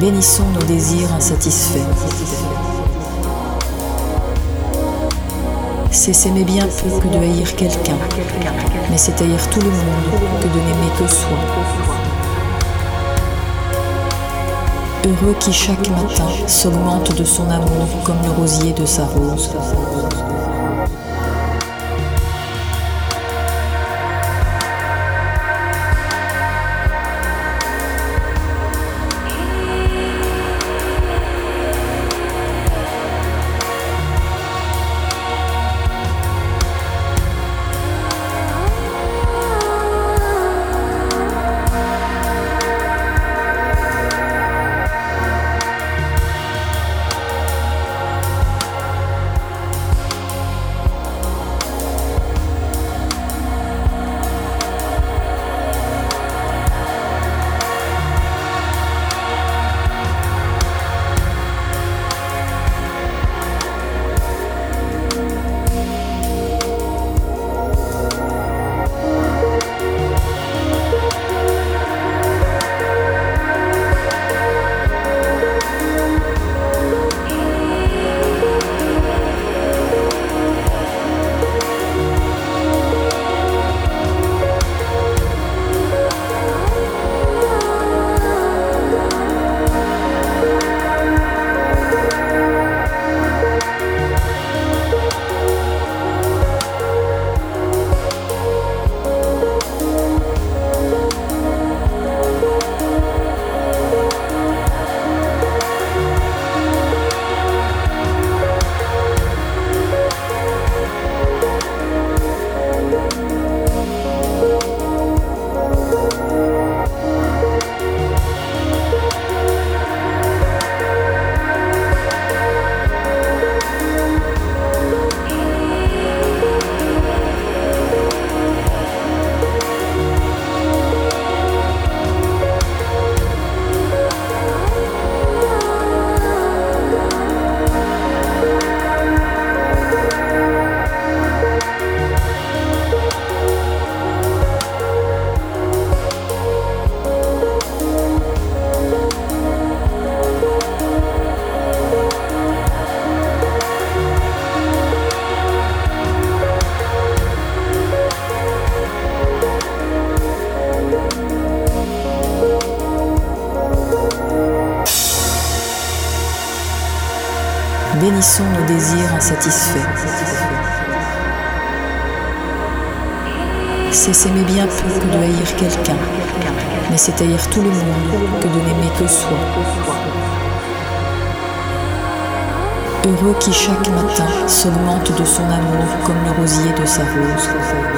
Bénissons nos désirs insatisfaits. C'est s'aimer bien peu que de haïr quelqu'un, mais c'est haïr tout le monde que de n'aimer que soi. Heureux qui chaque matin s'augmente de son amour comme le rosier de sa rose. Bénissons nos désirs insatisfaits. C'est s'aimer bien peu que de haïr quelqu'un, mais c'est haïr tout le monde que de n'aimer que soi. Heureux qui chaque matin s'augmente de son amour comme le rosier de sa rose.